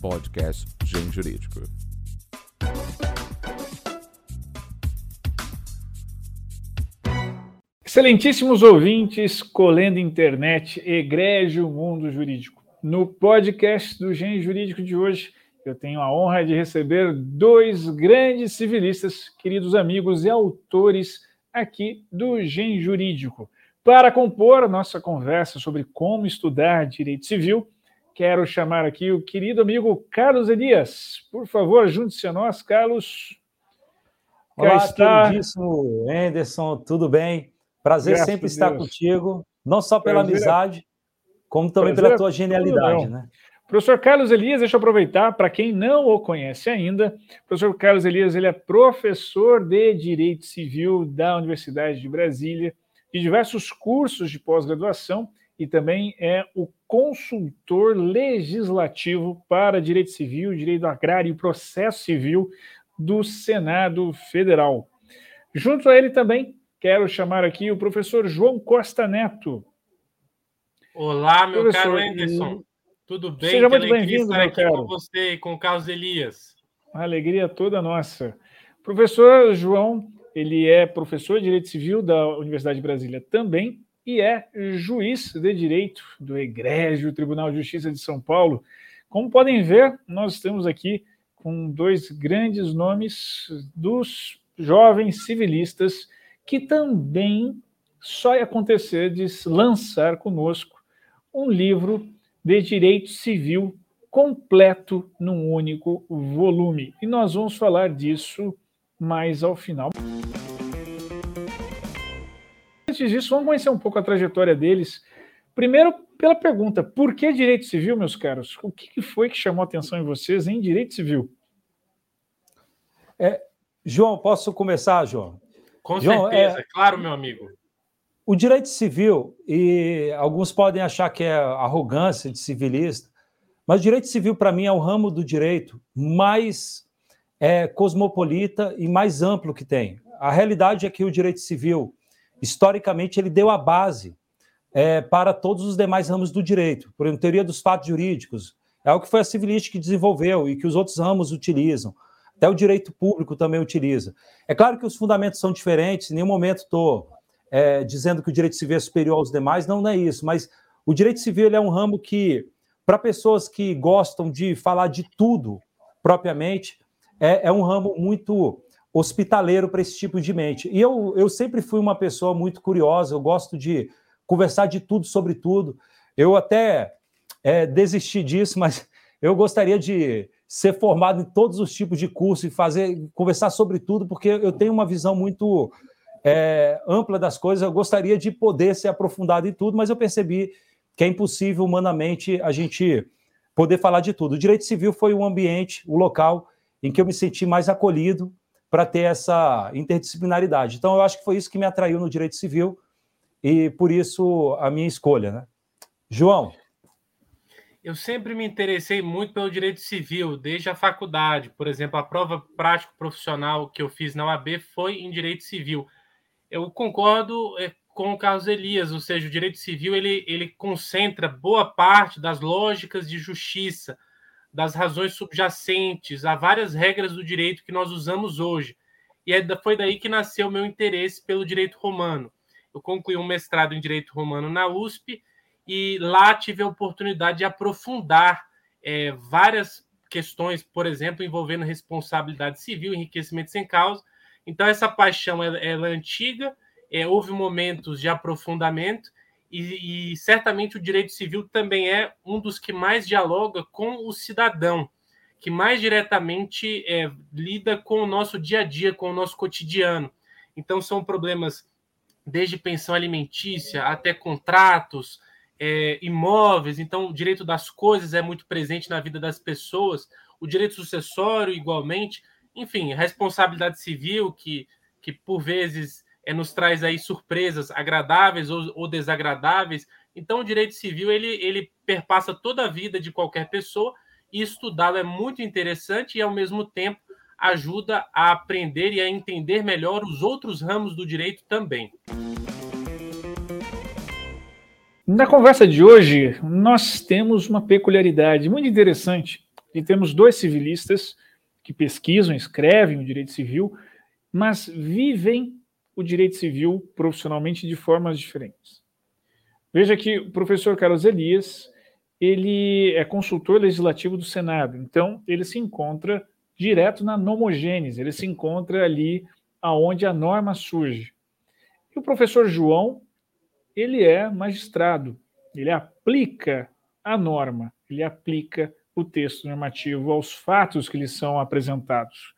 podcast Gen Jurídico. Excelentíssimos ouvintes, colendo internet, egrégio mundo jurídico. No podcast do Gen Jurídico de hoje, eu tenho a honra de receber dois grandes civilistas, queridos amigos e autores aqui do Gen Jurídico. Para compor nossa conversa sobre como estudar direito civil, quero chamar aqui o querido amigo Carlos Elias. Por favor, junte-se a nós, Carlos. Olá, está... queridíssimo Anderson, tudo bem? Prazer Graças sempre estar contigo, não só pela Prazer. amizade, como também Prazer pela tua genialidade, né? Professor Carlos Elias, deixa eu aproveitar, para quem não o conhece ainda, o professor Carlos Elias ele é professor de Direito Civil da Universidade de Brasília, de diversos cursos de pós-graduação e também é o consultor legislativo para Direito Civil, Direito Agrário e Processo Civil do Senado Federal. Junto a ele também quero chamar aqui o professor João Costa Neto. Olá, meu professor, caro Anderson. Tudo bem? Seja muito bem-vindo, meu aqui caro. com você e com o Carlos Elias. Uma alegria toda nossa. Professor João, ele é professor de Direito Civil da Universidade de Brasília também e é juiz de direito do Egrégio Tribunal de Justiça de São Paulo. Como podem ver, nós estamos aqui com dois grandes nomes dos jovens civilistas que também só ia acontecer de lançar conosco um livro de direito civil completo num único volume. E nós vamos falar disso mais ao final. Antes disso, vamos conhecer um pouco a trajetória deles. Primeiro, pela pergunta: por que direito civil, meus caros? O que foi que chamou a atenção em vocês em direito civil? É, João, posso começar, João? Com João, certeza, é, claro, meu amigo. O direito civil, e alguns podem achar que é arrogância de civilista, mas o direito civil, para mim, é o ramo do direito mais é, cosmopolita e mais amplo que tem. A realidade é que o direito civil, historicamente, ele deu a base é, para todos os demais ramos do direito. Por exemplo, teoria dos fatos jurídicos, é algo que foi a civilística que desenvolveu e que os outros ramos utilizam. Até o direito público também utiliza. É claro que os fundamentos são diferentes, em nenhum momento estou é, dizendo que o direito civil é superior aos demais, não, não é isso, mas o direito civil é um ramo que, para pessoas que gostam de falar de tudo propriamente, é, é um ramo muito hospitaleiro para esse tipo de mente. E eu, eu sempre fui uma pessoa muito curiosa, eu gosto de conversar de tudo sobre tudo. Eu até é, desisti disso, mas eu gostaria de ser formado em todos os tipos de curso e fazer conversar sobre tudo, porque eu tenho uma visão muito é, ampla das coisas. Eu gostaria de poder ser aprofundado em tudo, mas eu percebi que é impossível humanamente a gente poder falar de tudo. O direito civil foi o ambiente, o local em que eu me senti mais acolhido para ter essa interdisciplinaridade. Então, eu acho que foi isso que me atraiu no direito civil e por isso a minha escolha, né? João. Eu sempre me interessei muito pelo direito civil, desde a faculdade. Por exemplo, a prova prática profissional que eu fiz na UAB foi em direito civil eu concordo é, com o Carlos Elias, ou seja, o direito civil ele, ele concentra boa parte das lógicas de justiça, das razões subjacentes a várias regras do direito que nós usamos hoje. E é, foi daí que nasceu o meu interesse pelo direito romano. Eu concluí um mestrado em direito romano na USP e lá tive a oportunidade de aprofundar é, várias questões, por exemplo, envolvendo responsabilidade civil, enriquecimento sem causa, então, essa paixão ela, ela é antiga, é, houve momentos de aprofundamento, e, e, certamente o direito civil também é um dos que mais dialoga com o cidadão, que mais diretamente é, lida com o nosso dia a dia, com o nosso cotidiano. Então, são problemas desde pensão alimentícia até contratos, é, imóveis. Então, o direito das coisas é muito presente na vida das pessoas, o direito sucessório, igualmente enfim, responsabilidade civil que, que por vezes é, nos traz aí surpresas agradáveis ou, ou desagradáveis. Então, o direito civil ele, ele perpassa toda a vida de qualquer pessoa e estudá-lo é muito interessante e, ao mesmo tempo, ajuda a aprender e a entender melhor os outros ramos do direito também. Na conversa de hoje, nós temos uma peculiaridade muito interessante E temos dois civilistas que pesquisam, escrevem o direito civil, mas vivem o direito civil profissionalmente de formas diferentes. Veja que o professor Carlos Elias, ele é consultor legislativo do Senado, então ele se encontra direto na nomogênese, ele se encontra ali aonde a norma surge. E o professor João, ele é magistrado, ele aplica a norma, ele aplica o texto normativo aos fatos que lhes são apresentados.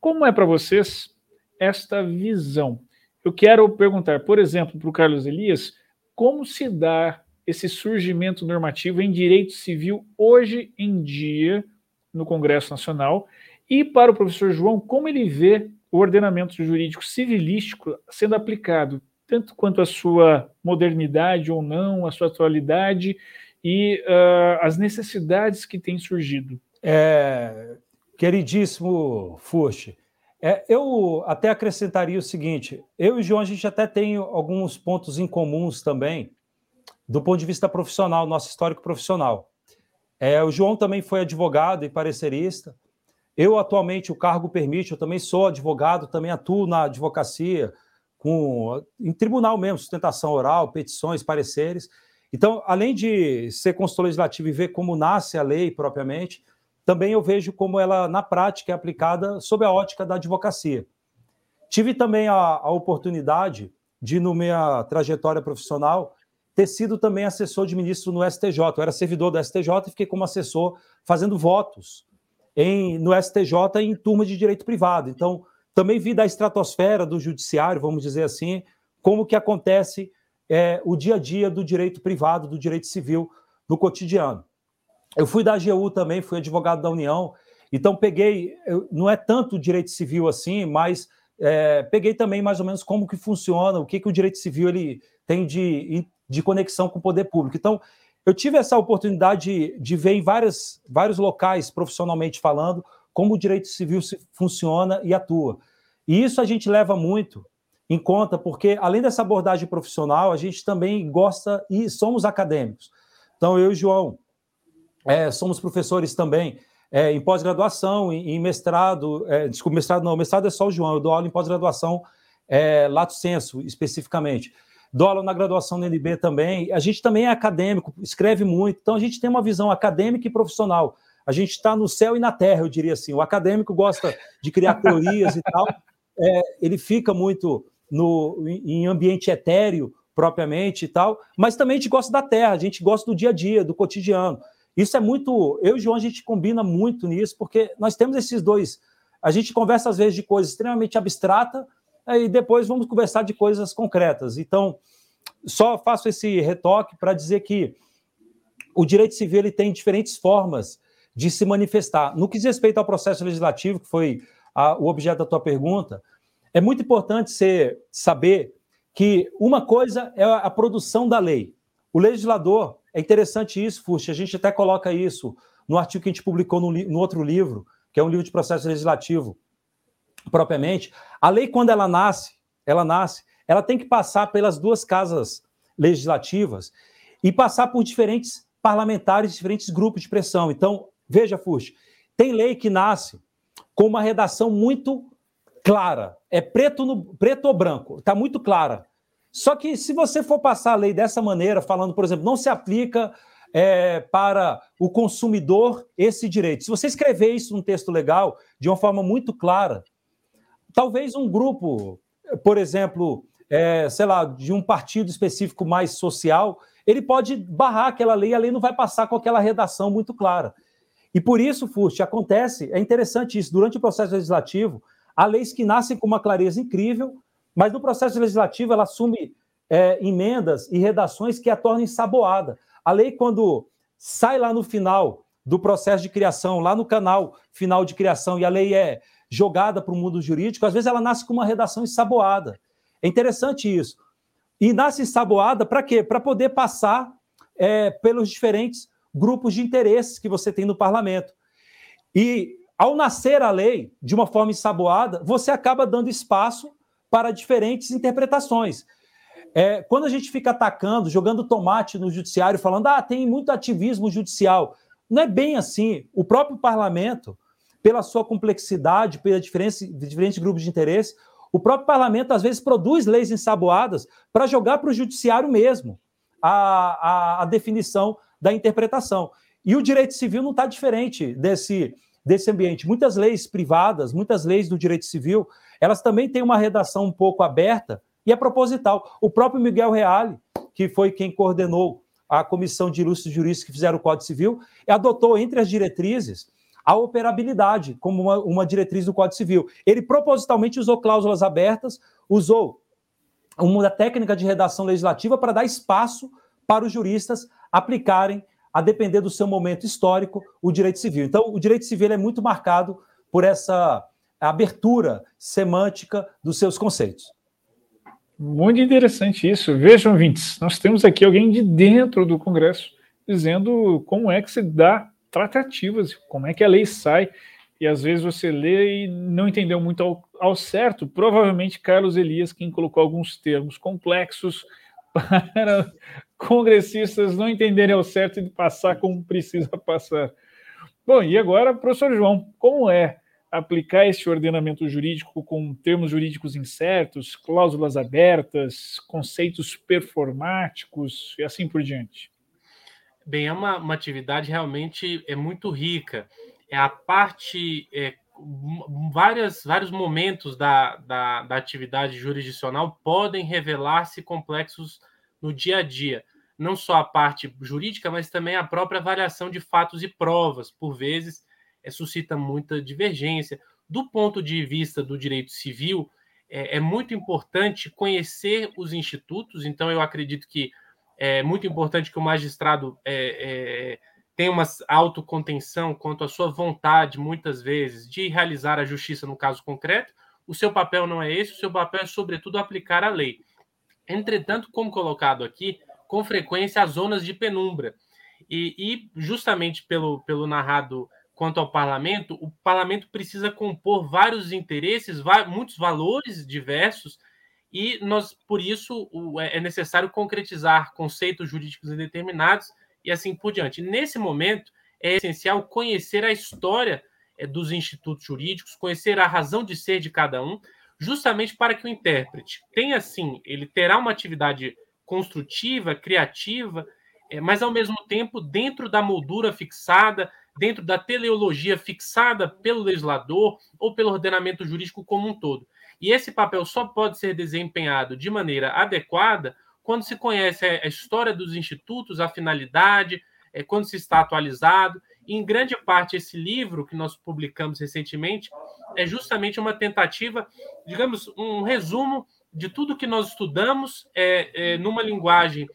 Como é para vocês esta visão? Eu quero perguntar, por exemplo, para o Carlos Elias, como se dá esse surgimento normativo em direito civil hoje em dia no Congresso Nacional e para o professor João, como ele vê o ordenamento jurídico civilístico sendo aplicado, tanto quanto a sua modernidade ou não, a sua atualidade e uh, as necessidades que têm surgido. É, queridíssimo Fuxi, é, eu até acrescentaria o seguinte: eu e o João, a gente até tem alguns pontos em comuns também, do ponto de vista profissional, nosso histórico profissional. É, o João também foi advogado e parecerista. Eu, atualmente, o cargo permite, eu também sou advogado, também atuo na advocacia, com, em tribunal mesmo, sustentação oral, petições, pareceres. Então, além de ser consultor legislativo e ver como nasce a lei propriamente, também eu vejo como ela, na prática, é aplicada sob a ótica da advocacia. Tive também a, a oportunidade de, no minha trajetória profissional, ter sido também assessor de ministro no STJ. Eu era servidor do STJ e fiquei como assessor fazendo votos em, no STJ em turma de direito privado. Então, também vi da estratosfera do judiciário, vamos dizer assim, como que acontece é, o dia a dia do direito privado, do direito civil no cotidiano. Eu fui da AGU também, fui advogado da União, então peguei, não é tanto direito civil assim, mas é, peguei também mais ou menos como que funciona, o que, que o direito civil ele tem de, de conexão com o poder público. Então, eu tive essa oportunidade de, de ver em várias, vários locais, profissionalmente falando, como o direito civil funciona e atua. E isso a gente leva muito em conta, porque além dessa abordagem profissional, a gente também gosta e somos acadêmicos. Então, eu e o João, é, somos professores também é, em pós-graduação, em, em, mestrado, é, desculpa, mestrado não, mestrado é só o João, eu dou aula em pós-graduação, é, lato senso, especificamente. Dou aula na graduação do NB também. A gente também é acadêmico, escreve muito, então a gente tem uma visão acadêmica e profissional. A gente está no céu e na terra, eu diria assim. O acadêmico gosta de criar teorias e tal, é, ele fica muito no, em ambiente etéreo, propriamente e tal, mas também a gente gosta da terra, a gente gosta do dia a dia, do cotidiano. Isso é muito. Eu e o João, a gente combina muito nisso, porque nós temos esses dois. A gente conversa, às vezes, de coisas extremamente abstratas, e depois vamos conversar de coisas concretas. Então, só faço esse retoque para dizer que o direito civil ele tem diferentes formas de se manifestar. No que diz respeito ao processo legislativo, que foi a, o objeto da tua pergunta, é muito importante você saber que uma coisa é a produção da lei. O legislador, é interessante isso, Fuxa, a gente até coloca isso no artigo que a gente publicou no, no outro livro, que é um livro de processo legislativo, propriamente. A lei, quando ela nasce, ela nasce, ela tem que passar pelas duas casas legislativas e passar por diferentes parlamentares, diferentes grupos de pressão. Então, veja, Fuxa, tem lei que nasce com uma redação muito clara, é preto, no, preto ou branco, está muito clara. Só que se você for passar a lei dessa maneira, falando, por exemplo, não se aplica é, para o consumidor esse direito. Se você escrever isso num texto legal, de uma forma muito clara, talvez um grupo, por exemplo, é, sei lá, de um partido específico mais social, ele pode barrar aquela lei, a lei não vai passar com aquela redação muito clara. E por isso, Fust, acontece, é interessante isso, durante o processo legislativo, há leis que nascem com uma clareza incrível, mas no processo legislativo ela assume é, emendas e redações que a tornem saboada. A lei, quando sai lá no final do processo de criação, lá no canal final de criação, e a lei é jogada para o mundo jurídico, às vezes ela nasce com uma redação ensaboada. É interessante isso. E nasce ensaboada para quê? Para poder passar é, pelos diferentes grupos de interesses que você tem no parlamento. E ao nascer a lei de uma forma ensaboada, você acaba dando espaço para diferentes interpretações. É, quando a gente fica atacando, jogando tomate no judiciário, falando, ah, tem muito ativismo judicial. não é bem assim. O próprio parlamento, pela sua complexidade, pela diferença diferentes grupos de interesse, o próprio parlamento às vezes produz leis ensaboadas para jogar para o judiciário mesmo a, a, a, definição da interpretação. E o direito civil não está diferente desse, desse ambiente. Muitas leis privadas, muitas leis do direito civil, elas também têm uma redação um pouco aberta e é proposital. O próprio Miguel Reale, que foi quem coordenou a comissão de ilustres juristas que fizeram o Código Civil, adotou entre as diretrizes a operabilidade como uma, uma diretriz do Código Civil. Ele propositalmente usou cláusulas abertas, usou uma técnica de redação legislativa para dar espaço para os juristas aplicarem, a depender do seu momento histórico, o direito civil. Então, o direito civil é muito marcado por essa abertura semântica dos seus conceitos. Muito interessante isso. Vejam, Vintes, nós temos aqui alguém de dentro do Congresso dizendo como é que se dá tratativas, como é que a lei sai, e às vezes você lê e não entendeu muito ao, ao certo. Provavelmente Carlos Elias, quem colocou alguns termos complexos para congressistas não entenderem ao certo e passar como precisa passar. Bom, e agora, professor João, como é aplicar esse ordenamento jurídico com termos jurídicos incertos, cláusulas abertas, conceitos performáticos e assim por diante? Bem, é uma, uma atividade realmente é muito rica. É a parte, é, várias, vários momentos da, da, da atividade jurisdicional podem revelar-se complexos no dia a dia. Não só a parte jurídica, mas também a própria avaliação de fatos e provas. Por vezes, é, suscita muita divergência. Do ponto de vista do direito civil, é, é muito importante conhecer os institutos, então eu acredito que é muito importante que o magistrado é, é, tenha uma autocontenção quanto à sua vontade, muitas vezes, de realizar a justiça no caso concreto. O seu papel não é esse, o seu papel é, sobretudo, aplicar a lei. Entretanto, como colocado aqui, com frequência, as zonas de penumbra. E, e justamente pelo, pelo narrado quanto ao parlamento, o parlamento precisa compor vários interesses, muitos valores diversos e nós, por isso, é, é necessário concretizar conceitos jurídicos indeterminados e assim por diante. Nesse momento, é essencial conhecer a história é, dos institutos jurídicos, conhecer a razão de ser de cada um, justamente para que o intérprete tenha, sim, ele terá uma atividade construtiva, criativa, é, mas ao mesmo tempo dentro da moldura fixada, dentro da teleologia fixada pelo legislador ou pelo ordenamento jurídico como um todo. E esse papel só pode ser desempenhado de maneira adequada quando se conhece a história dos institutos, a finalidade, é, quando se está atualizado. Em grande parte, esse livro que nós publicamos recentemente é justamente uma tentativa, digamos, um resumo de tudo que nós estudamos é, é, numa linguagem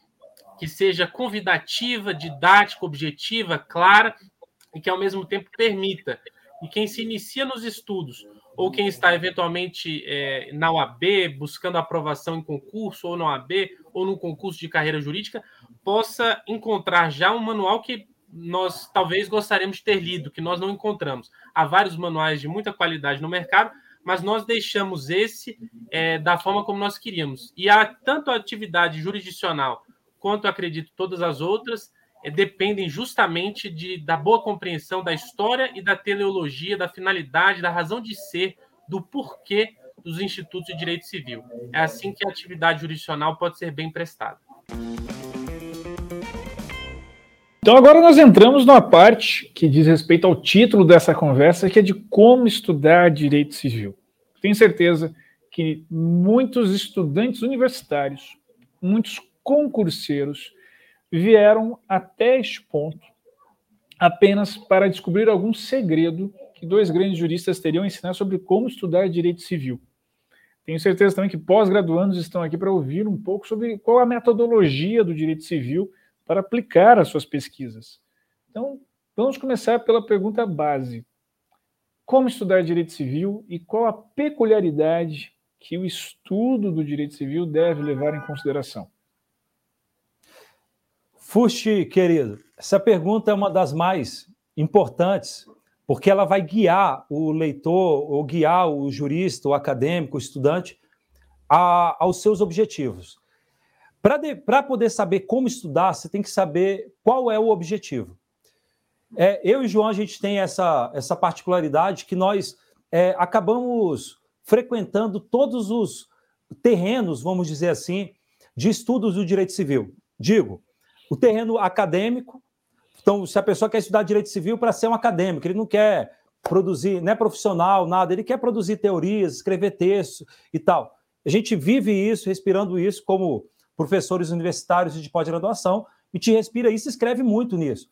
que seja convidativa, didática, objetiva, clara e que, ao mesmo tempo, permita e quem se inicia nos estudos ou quem está eventualmente é, na OAB, buscando aprovação em concurso, ou na OAB, ou num concurso de carreira jurídica, possa encontrar já um manual que nós talvez gostaríamos de ter lido, que nós não encontramos. Há vários manuais de muita qualidade no mercado, mas nós deixamos esse é, da forma como nós queríamos. E há tanto a atividade jurisdicional quanto, acredito, todas as outras, dependem justamente de, da boa compreensão da história e da teleologia, da finalidade, da razão de ser, do porquê dos institutos de direito civil. É assim que a atividade jurisdicional pode ser bem prestada. Então agora nós entramos numa parte que diz respeito ao título dessa conversa, que é de como estudar direito civil. Tenho certeza que muitos estudantes universitários, muitos concurseiros, vieram até este ponto apenas para descobrir algum segredo que dois grandes juristas teriam a ensinar sobre como estudar direito civil. Tenho certeza também que pós-graduandos estão aqui para ouvir um pouco sobre qual a metodologia do direito civil para aplicar as suas pesquisas. Então, vamos começar pela pergunta base: como estudar direito civil e qual a peculiaridade que o estudo do direito civil deve levar em consideração? Fuxi, querido, essa pergunta é uma das mais importantes, porque ela vai guiar o leitor, ou guiar o jurista, o acadêmico, o estudante, a, aos seus objetivos. Para poder saber como estudar, você tem que saber qual é o objetivo. é, eu e João, a gente tem essa, essa particularidade que nós é, acabamos frequentando todos os terrenos, vamos dizer assim, de estudos do direito civil. Digo, o terreno acadêmico. Então, se a pessoa quer estudar direito civil para ser um acadêmico, ele não quer produzir, não é profissional, nada, ele quer produzir teorias, escrever textos e tal. A gente vive isso, respirando isso como professores universitários de pós-graduação, e te respira isso escreve muito nisso.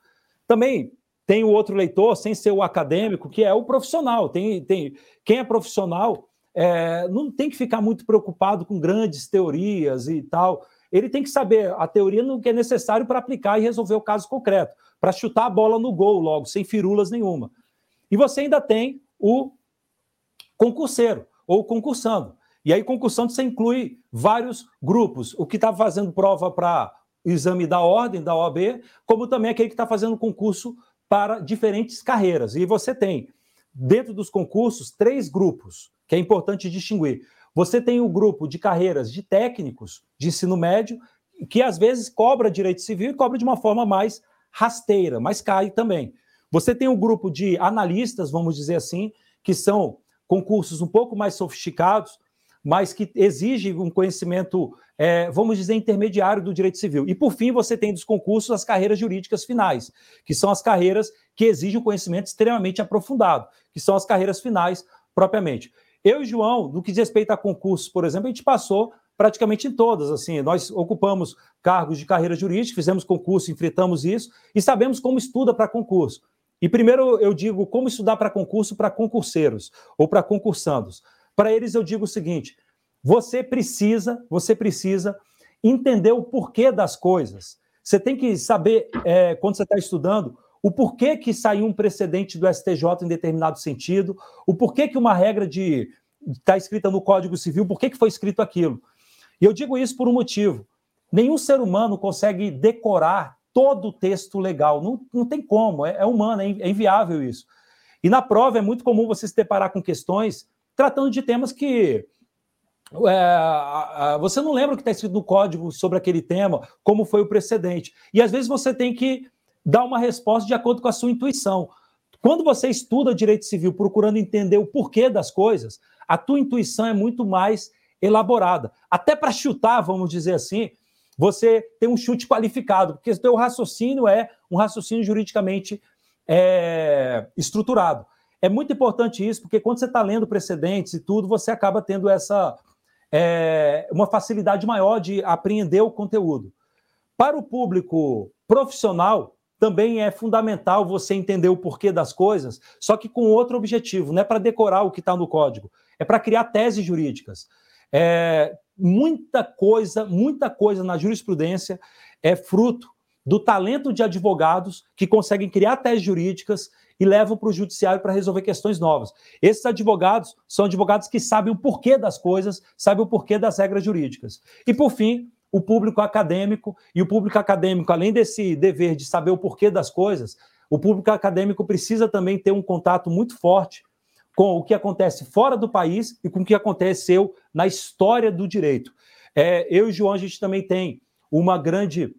Também tem o outro leitor, sem ser o acadêmico, que é o profissional. Tem, tem quem é profissional é, não tem que ficar muito preocupado com grandes teorias e tal. Ele tem que saber a teoria no que é necessário para aplicar e resolver o caso concreto, para chutar a bola no gol logo, sem firulas nenhuma. E você ainda tem o concurseiro, ou concursando. E aí, concursando, você inclui vários grupos. O que está fazendo prova para exame da ordem, da OAB, como também aquele que está fazendo concurso para diferentes carreiras. E você tem, dentro dos concursos, três grupos que é importante distinguir. Você tem o grupo de carreiras de técnicos de ensino médio, que às vezes cobra direito civil e cobra de uma forma mais rasteira, mas cai também. Você tem o grupo de analistas, vamos dizer assim, que são concursos um pouco mais sofisticados, mas que exigem um conhecimento, é, vamos dizer, intermediário do direito civil. E, por fim, você tem dos concursos as carreiras jurídicas finais, que são as carreiras que exigem um conhecimento extremamente aprofundado, que são as carreiras finais propriamente. Eu e João, no que diz respeito a concursos, por exemplo, a gente passou praticamente em todas. Assim, nós ocupamos cargos de carreira jurídica, fizemos concurso, enfrentamos isso e sabemos como estuda para concurso. E primeiro eu digo como estudar para concurso para concurseiros ou para concursandos. Para eles eu digo o seguinte: você precisa, você precisa entender o porquê das coisas. Você tem que saber, é, quando você está estudando, o porquê que saiu um precedente do STJ em determinado sentido, o porquê que uma regra de está escrita no Código Civil, por que, que foi escrito aquilo. E eu digo isso por um motivo. Nenhum ser humano consegue decorar todo o texto legal. Não, não tem como, é, é humano, é, é inviável isso. E na prova é muito comum você se deparar com questões tratando de temas que é, você não lembra o que está escrito no código sobre aquele tema, como foi o precedente. E às vezes você tem que dar uma resposta de acordo com a sua intuição. Quando você estuda direito civil procurando entender o porquê das coisas, a tua intuição é muito mais elaborada. Até para chutar, vamos dizer assim, você tem um chute qualificado, porque o teu raciocínio é um raciocínio juridicamente é, estruturado. É muito importante isso, porque quando você está lendo precedentes e tudo, você acaba tendo essa é, uma facilidade maior de apreender o conteúdo. Para o público profissional, também é fundamental você entender o porquê das coisas, só que com outro objetivo, não é para decorar o que está no código, é para criar teses jurídicas. É, muita coisa, muita coisa na jurisprudência é fruto do talento de advogados que conseguem criar teses jurídicas e levam para o judiciário para resolver questões novas. Esses advogados são advogados que sabem o porquê das coisas, sabem o porquê das regras jurídicas. E, por fim, o público acadêmico, e o público acadêmico, além desse dever de saber o porquê das coisas, o público acadêmico precisa também ter um contato muito forte com o que acontece fora do país e com o que aconteceu na história do direito. É, eu e João, a gente também tem uma grande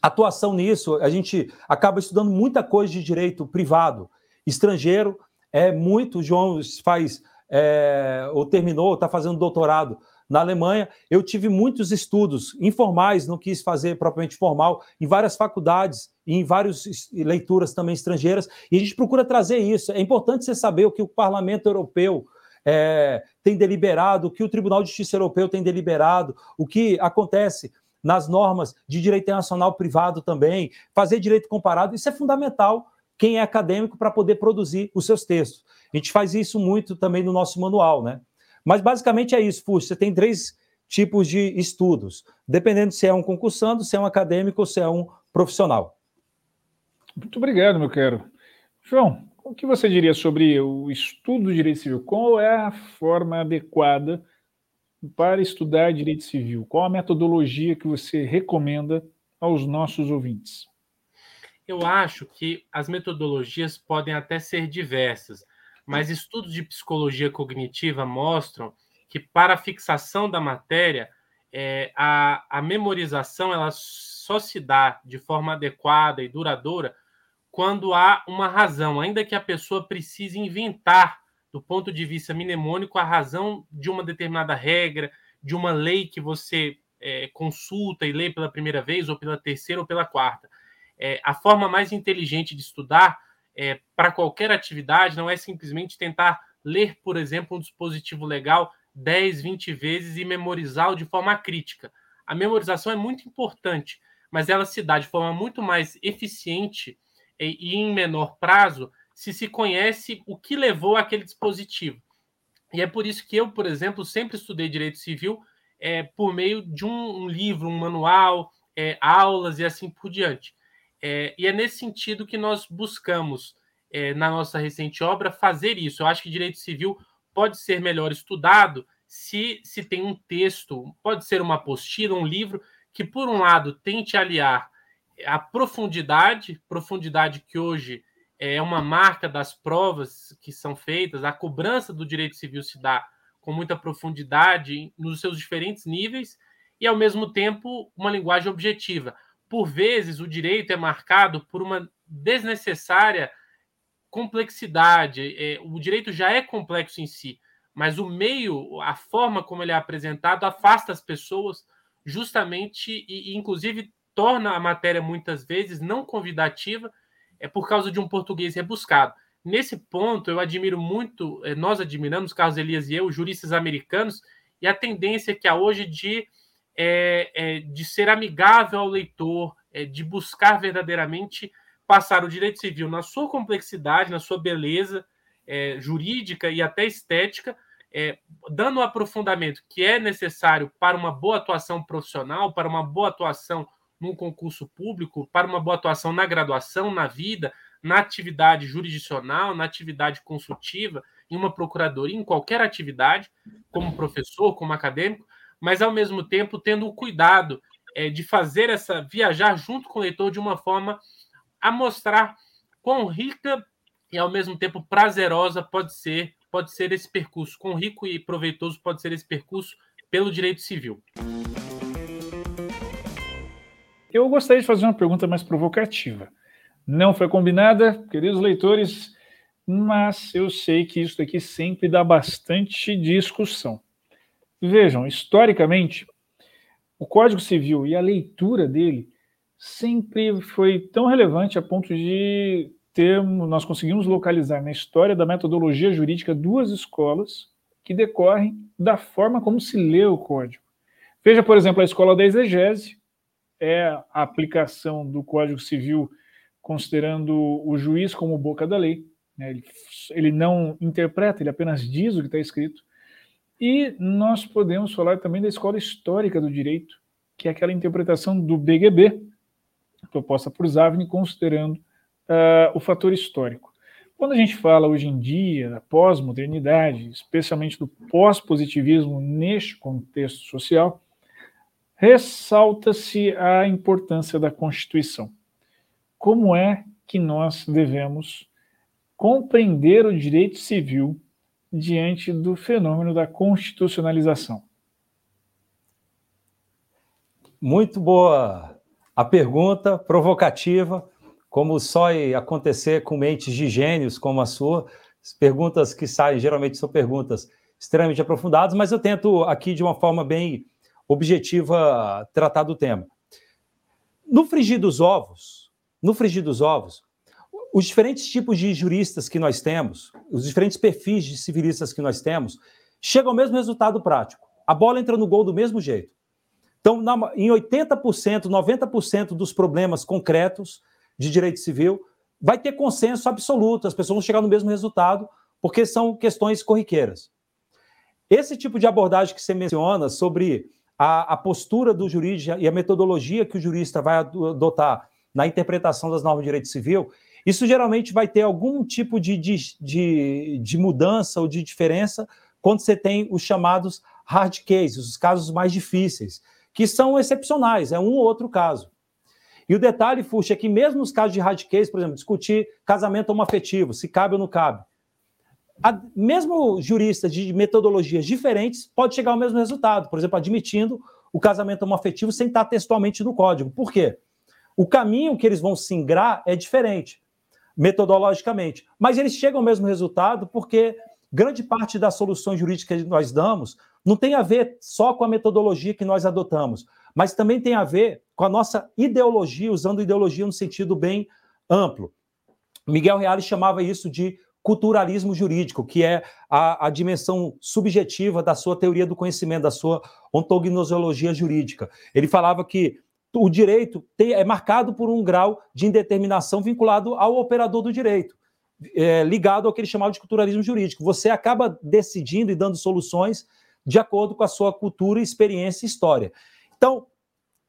atuação nisso. A gente acaba estudando muita coisa de direito privado, estrangeiro, é muito. João faz, é, ou terminou, está fazendo doutorado na Alemanha. Eu tive muitos estudos informais, não quis fazer propriamente formal, em várias faculdades e em várias leituras também estrangeiras, e a gente procura trazer isso. É importante você saber o que o Parlamento Europeu é, tem deliberado, o que o Tribunal de Justiça Europeu tem deliberado, o que acontece nas normas de direito internacional privado também, fazer direito comparado, isso é fundamental quem é acadêmico para poder produzir os seus textos. A gente faz isso muito também no nosso manual, né? Mas basicamente é isso, Fuxo. Você tem três tipos de estudos, dependendo se é um concursando, se é um acadêmico ou se é um profissional. Muito obrigado, meu caro. João, o que você diria sobre o estudo do direito civil? Qual é a forma adequada para estudar direito civil? Qual a metodologia que você recomenda aos nossos ouvintes? Eu acho que as metodologias podem até ser diversas, mas estudos de psicologia cognitiva mostram que para a fixação da matéria, é, a, a memorização ela só se dá de forma adequada e duradoura quando há uma razão, ainda que a pessoa precise inventar, do ponto de vista mnemônico, a razão de uma determinada regra, de uma lei que você é, consulta e lê pela primeira vez, ou pela terceira, ou pela quarta. É, a forma mais inteligente de estudar é, para qualquer atividade não é simplesmente tentar ler, por exemplo, um dispositivo legal 10, 20 vezes e memorizá-lo de forma crítica. A memorização é muito importante, mas ela se dá de forma muito mais eficiente e em menor prazo se se conhece o que levou aquele dispositivo. E é por isso que eu, por exemplo, sempre estudei direito civil é, por meio de um, um livro, um manual, é, aulas e assim por diante. É, e é nesse sentido que nós buscamos, é, na nossa recente obra, fazer isso. Eu acho que direito civil pode ser melhor estudado se se tem um texto, pode ser uma apostila, um livro, que, por um lado, tente aliar a profundidade, profundidade que hoje é uma marca das provas que são feitas, a cobrança do direito civil se dá com muita profundidade nos seus diferentes níveis e, ao mesmo tempo, uma linguagem objetiva. Por vezes, o direito é marcado por uma desnecessária complexidade. É, o direito já é complexo em si, mas o meio, a forma como ele é apresentado, afasta as pessoas justamente e, inclusive, torna a matéria muitas vezes não convidativa é por causa de um português rebuscado. Nesse ponto, eu admiro muito, é, nós admiramos, Carlos Elias e eu, juristas americanos, e a tendência que há hoje de, é, é, de ser amigável ao leitor, é, de buscar verdadeiramente passar o direito civil na sua complexidade, na sua beleza é, jurídica e até estética, é, dando o aprofundamento que é necessário para uma boa atuação profissional, para uma boa atuação num concurso público, para uma boa atuação na graduação, na vida, na atividade jurisdicional, na atividade consultiva, em uma procuradoria, em qualquer atividade, como professor, como acadêmico, mas ao mesmo tempo tendo o cuidado é, de fazer essa viajar junto com o leitor de uma forma a mostrar quão rica e ao mesmo tempo prazerosa pode ser pode ser esse percurso, quão rico e proveitoso pode ser esse percurso pelo direito civil. Eu gostaria de fazer uma pergunta mais provocativa. Não foi combinada, queridos leitores, mas eu sei que isso aqui sempre dá bastante discussão. Vejam, historicamente, o Código Civil e a leitura dele sempre foi tão relevante a ponto de termos, nós conseguimos localizar na história da metodologia jurídica duas escolas que decorrem da forma como se lê o código. Veja, por exemplo, a escola da exegese, é a aplicação do Código Civil considerando o juiz como boca da lei. Né? Ele, ele não interpreta, ele apenas diz o que está escrito. E nós podemos falar também da escola histórica do direito, que é aquela interpretação do BGB, proposta por Zavni, considerando uh, o fator histórico. Quando a gente fala hoje em dia da pós-modernidade, especialmente do pós-positivismo neste contexto social, ressalta-se a importância da Constituição. Como é que nós devemos compreender o direito civil diante do fenômeno da constitucionalização? Muito boa a pergunta, provocativa como só acontecer com mentes de gênios como a sua, perguntas que saem geralmente são perguntas extremamente aprofundadas, mas eu tento aqui de uma forma bem objetiva tratar do tema. No frigir dos ovos, no frigir dos ovos, os diferentes tipos de juristas que nós temos, os diferentes perfis de civilistas que nós temos, chegam ao mesmo resultado prático. A bola entra no gol do mesmo jeito. Então, em 80%, 90% dos problemas concretos de direito civil, vai ter consenso absoluto, as pessoas vão chegar no mesmo resultado, porque são questões corriqueiras. Esse tipo de abordagem que você menciona sobre a, a postura do jurista e a metodologia que o jurista vai adotar na interpretação das normas de direito civil, isso geralmente vai ter algum tipo de, de, de, de mudança ou de diferença quando você tem os chamados hard cases, os casos mais difíceis, que são excepcionais, é um ou outro caso. E o detalhe, Fuxa, é que mesmo nos casos de hard case, por exemplo, discutir casamento homoafetivo, se cabe ou não cabe, a, mesmo juristas de metodologias diferentes pode chegar ao mesmo resultado, por exemplo, admitindo o casamento homoafetivo sem estar textualmente no código. Por quê? O caminho que eles vão singrar é diferente. Metodologicamente. Mas eles chegam ao mesmo resultado porque grande parte das soluções jurídicas que nós damos não tem a ver só com a metodologia que nós adotamos, mas também tem a ver com a nossa ideologia, usando ideologia no sentido bem amplo. Miguel Reale chamava isso de culturalismo jurídico, que é a, a, dimensão subjetiva da sua teoria do conhecimento, da sua ontognosologia jurídica. Ele falava que o direito tem, é marcado por um grau de indeterminação vinculado ao operador do direito, é, ligado ao que ele chamava de culturalismo jurídico. Você acaba decidindo e dando soluções de acordo com a sua cultura, experiência e história. Então,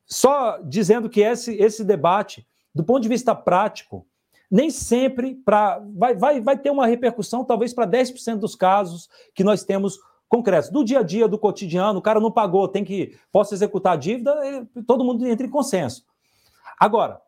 só dizendo que esse, esse debate, do ponto de vista prático, nem sempre pra, vai, vai, vai ter uma repercussão, talvez para 10% dos casos que nós temos concretos. Do dia a dia, do cotidiano, o cara não pagou, tem que. Posso executar a dívida, ele, todo mundo entra em consenso. Agora,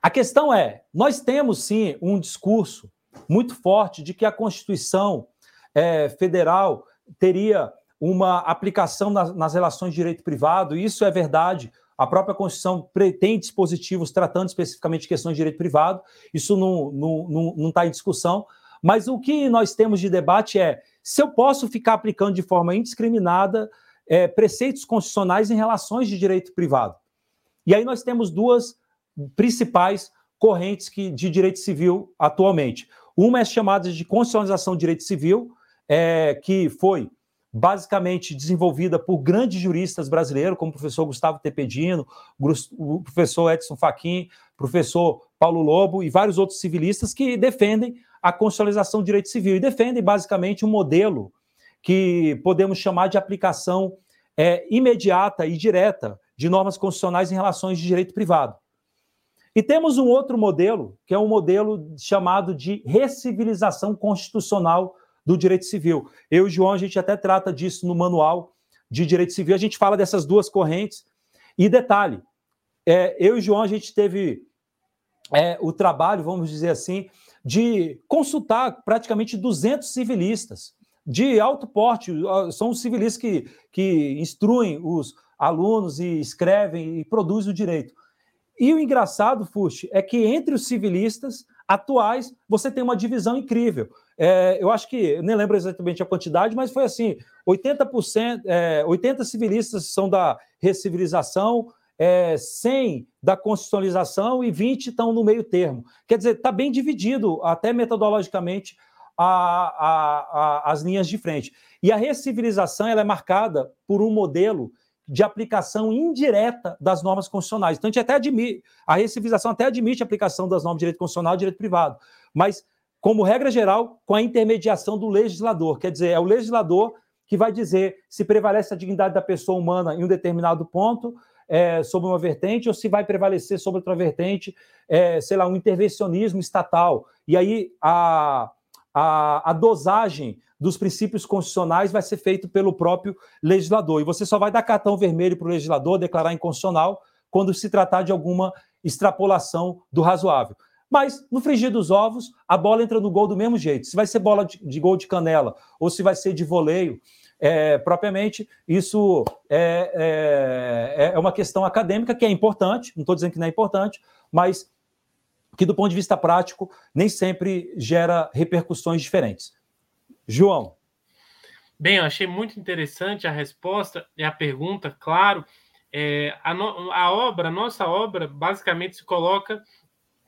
a questão é: nós temos sim um discurso muito forte de que a Constituição é, Federal teria uma aplicação nas, nas relações de direito privado, e isso é verdade. A própria Constituição tem dispositivos tratando especificamente questões de direito privado, isso não está não, não, não tá em discussão. Mas o que nós temos de debate é se eu posso ficar aplicando de forma indiscriminada é, preceitos constitucionais em relações de direito privado. E aí nós temos duas principais correntes que, de direito civil atualmente. Uma é chamada de constitucionalização de direito civil, é, que foi basicamente desenvolvida por grandes juristas brasileiros, como o professor Gustavo Tepedino, o professor Edson Fachin, professor Paulo Lobo e vários outros civilistas que defendem a constitucionalização do direito civil e defendem basicamente um modelo que podemos chamar de aplicação é, imediata e direta de normas constitucionais em relações de direito privado. E temos um outro modelo, que é um modelo chamado de recivilização constitucional do direito civil. Eu e o João, a gente até trata disso no manual de direito civil, a gente fala dessas duas correntes. E detalhe, é, eu e o João, a gente teve é, o trabalho, vamos dizer assim, de consultar praticamente 200 civilistas de alto porte, são os civilistas que, que instruem os alunos e escrevem e produzem o direito. E o engraçado, Fuxi, é que entre os civilistas atuais você tem uma divisão incrível. É, eu acho que, eu nem lembro exatamente a quantidade, mas foi assim: 80%, é, 80 civilistas são da recivilização, é, 100 da constitucionalização e 20 estão no meio termo. Quer dizer, está bem dividido, até metodologicamente, a, a, a, as linhas de frente. E a recivilização ela é marcada por um modelo de aplicação indireta das normas constitucionais. Então, a gente até admite, a recivilização até admite a aplicação das normas de direito constitucional e direito privado, mas, como regra geral, com a intermediação do legislador. Quer dizer, é o legislador que vai dizer se prevalece a dignidade da pessoa humana em um determinado ponto, é, sobre uma vertente, ou se vai prevalecer sobre outra vertente, é, sei lá, um intervencionismo estatal. E aí a, a, a dosagem dos princípios constitucionais vai ser feito pelo próprio legislador. E você só vai dar cartão vermelho para o legislador declarar inconstitucional quando se tratar de alguma extrapolação do razoável. Mas, no frigir dos ovos, a bola entra no gol do mesmo jeito. Se vai ser bola de, de gol de canela ou se vai ser de voleio, é, propriamente, isso é, é, é, uma questão acadêmica que é importante, não estou dizendo que não é importante, mas que, do ponto de vista prático, nem sempre gera repercussões diferentes. João. Bem, eu achei muito interessante a resposta e a pergunta, claro. É, a, no, a obra, a nossa obra, basicamente se coloca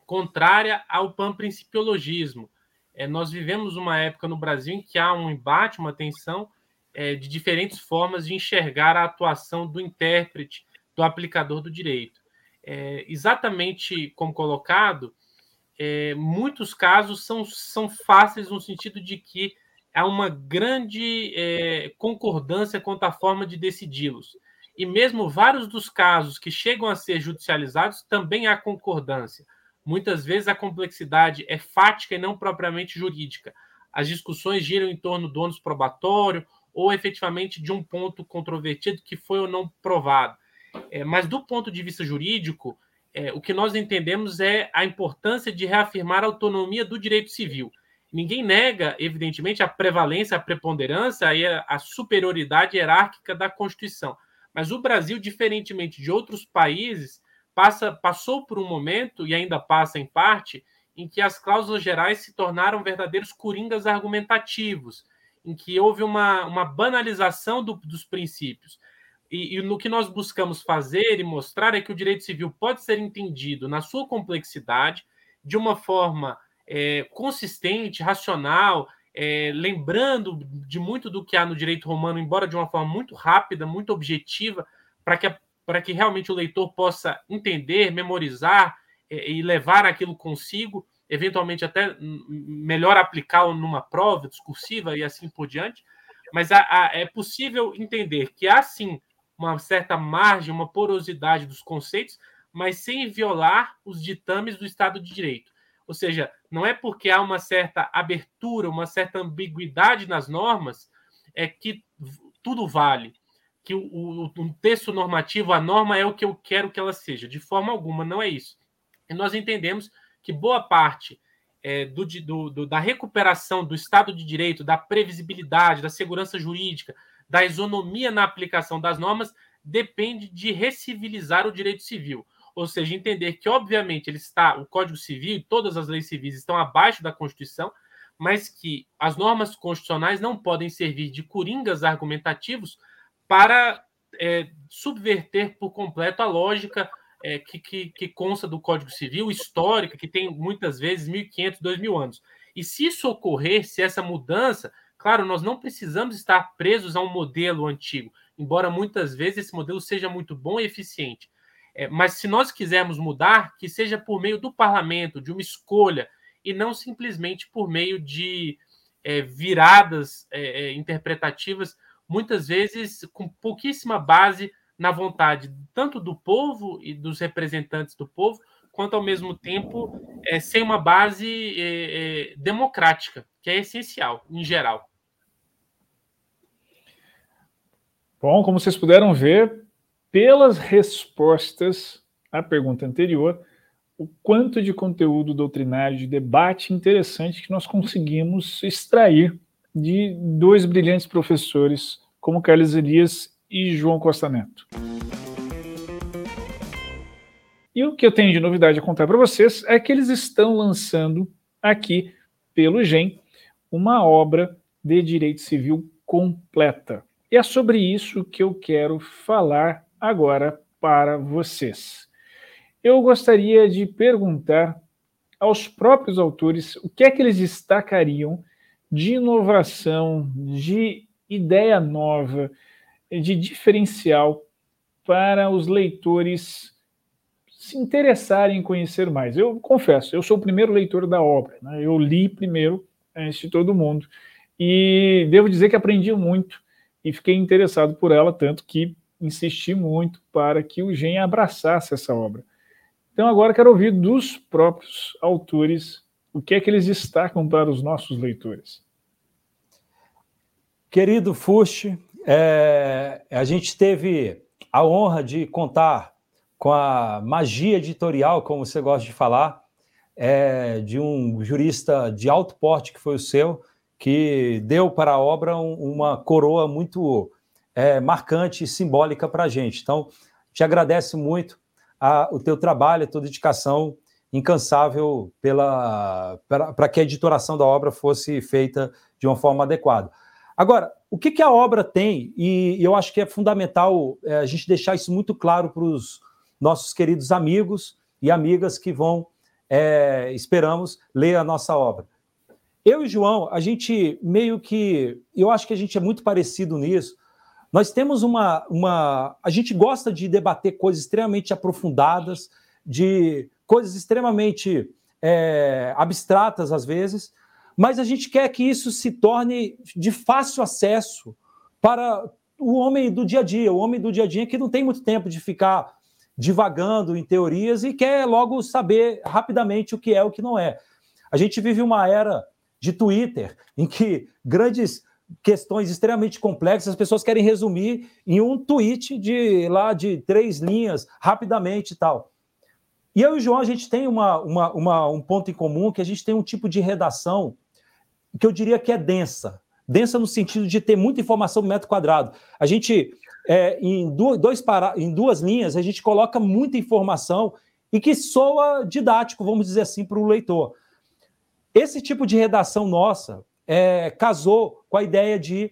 contrária ao panprincipiologismo. É, nós vivemos uma época no Brasil em que há um embate, uma tensão é, de diferentes formas de enxergar a atuação do intérprete, do aplicador do direito. É, exatamente como colocado, é, muitos casos são, são fáceis no sentido de que há uma grande é, concordância quanto à forma de decidi-los. E mesmo vários dos casos que chegam a ser judicializados também há concordância. Muitas vezes a complexidade é fática e não propriamente jurídica. As discussões giram em torno do ônus probatório ou efetivamente de um ponto controvertido que foi ou não provado. É, mas do ponto de vista jurídico, é, o que nós entendemos é a importância de reafirmar a autonomia do direito civil. Ninguém nega, evidentemente, a prevalência, a preponderância e a, superioridade hierárquica da Constituição. Mas o Brasil, diferentemente de outros países, passa, passou por um momento, e ainda passa em parte, em que as cláusulas gerais se tornaram verdadeiros coringas argumentativos, em que houve uma, uma banalização do, dos princípios. E, e, no que nós buscamos fazer e mostrar é que o direito civil pode ser entendido na sua complexidade, de uma forma é, consistente, racional, é, lembrando de muito do que há no direito romano, embora de uma forma muito rápida, muito objetiva, para que, que realmente o leitor possa entender, memorizar é, e levar aquilo consigo, eventualmente até melhor aplicá-lo numa prova discursiva e assim por diante. Mas a, a, é possível entender que há sim uma certa margem, uma porosidade dos conceitos, mas sem violar os ditames do Estado de Direito. Ou seja, não é porque há uma certa abertura, uma certa ambiguidade nas normas, é que tudo vale. Que o, o, o texto normativo, a norma é o que eu quero que ela seja. De forma alguma, não é isso. E nós entendemos que boa parte é, do, do, do, da recuperação do Estado de Direito, da previsibilidade, da segurança jurídica, da isonomia na aplicação das normas, depende de recivilizar o direito civil. Ou seja, entender que, obviamente, ele está, o Código Civil e todas as leis civis estão abaixo da Constituição, mas que as normas constitucionais não podem servir de coringas argumentativos para é, subverter por completo a lógica é, que, que, que, consta do Código Civil, histórica, que tem muitas vezes 1.500, 2.000 anos. E se isso ocorrer, se essa mudança, claro, nós não precisamos estar presos a um modelo antigo, embora muitas vezes esse modelo seja muito bom e eficiente. É, mas se nós quisermos mudar, que seja por meio do parlamento, de uma escolha, e não simplesmente por meio de é, viradas é, é interpretativas, muitas vezes com pouquíssima base na vontade tanto do povo e dos representantes do povo, quanto ao mesmo tempo é, sem uma base é, democrática, que é essencial em geral. Bom, como vocês puderam ver, pelas respostas à pergunta anterior, o quanto de conteúdo doutrinário de debate interessante que nós conseguimos extrair de dois brilhantes professores como Carlos Elias e João Costa Neto. E o que eu tenho de novidade a contar para vocês é que eles estão lançando aqui pelo GEM uma obra de direito civil completa. E é sobre isso que eu quero falar agora para vocês. Eu gostaria de perguntar aos próprios autores o que é que eles destacariam de inovação, de ideia nova, de diferencial para os leitores se interessarem em conhecer mais. Eu confesso, eu sou o primeiro leitor da obra, né? eu li primeiro antes de todo mundo e devo dizer que aprendi muito e fiquei interessado por ela, tanto que insisti muito para que o GEM abraçasse essa obra. Então agora quero ouvir dos próprios autores o que é que eles destacam para os nossos leitores. Querido Fuxi, é, a gente teve a honra de contar com a magia editorial, como você gosta de falar, é, de um jurista de alto porte que foi o seu, que deu para a obra um, uma coroa muito é, marcante e simbólica para a gente. Então, te agradeço muito a, o teu trabalho, a tua dedicação incansável pela para que a editoração da obra fosse feita de uma forma adequada. Agora, o que, que a obra tem, e, eu acho que é fundamental é, a gente deixar isso muito claro para os nossos queridos amigos e amigas que vão, é, esperamos, ler a nossa obra. Eu e João, a gente meio que. Eu acho que a gente é muito parecido nisso. Nós temos uma, uma. A gente gosta de debater coisas extremamente aprofundadas, de coisas extremamente é, abstratas às vezes, mas a gente quer que isso se torne de fácil acesso para o homem do dia a dia, o homem do dia a dia que não tem muito tempo de ficar divagando em teorias e quer logo saber rapidamente o que é o que não é. A gente vive uma era de Twitter em que grandes questões extremamente complexas, as pessoas querem resumir em um tweet de lá de três linhas, rapidamente e tal. E eu e o João, a gente tem uma, uma, uma, um ponto em comum, que a gente tem um tipo de redação que eu diria que é densa. Densa no sentido de ter muita informação no metro quadrado. A gente, é, em, duas, dois para, em duas linhas, a gente coloca muita informação e que soa didático, vamos dizer assim, para o leitor. esse tipo de redação nossa é, casou com a ideia de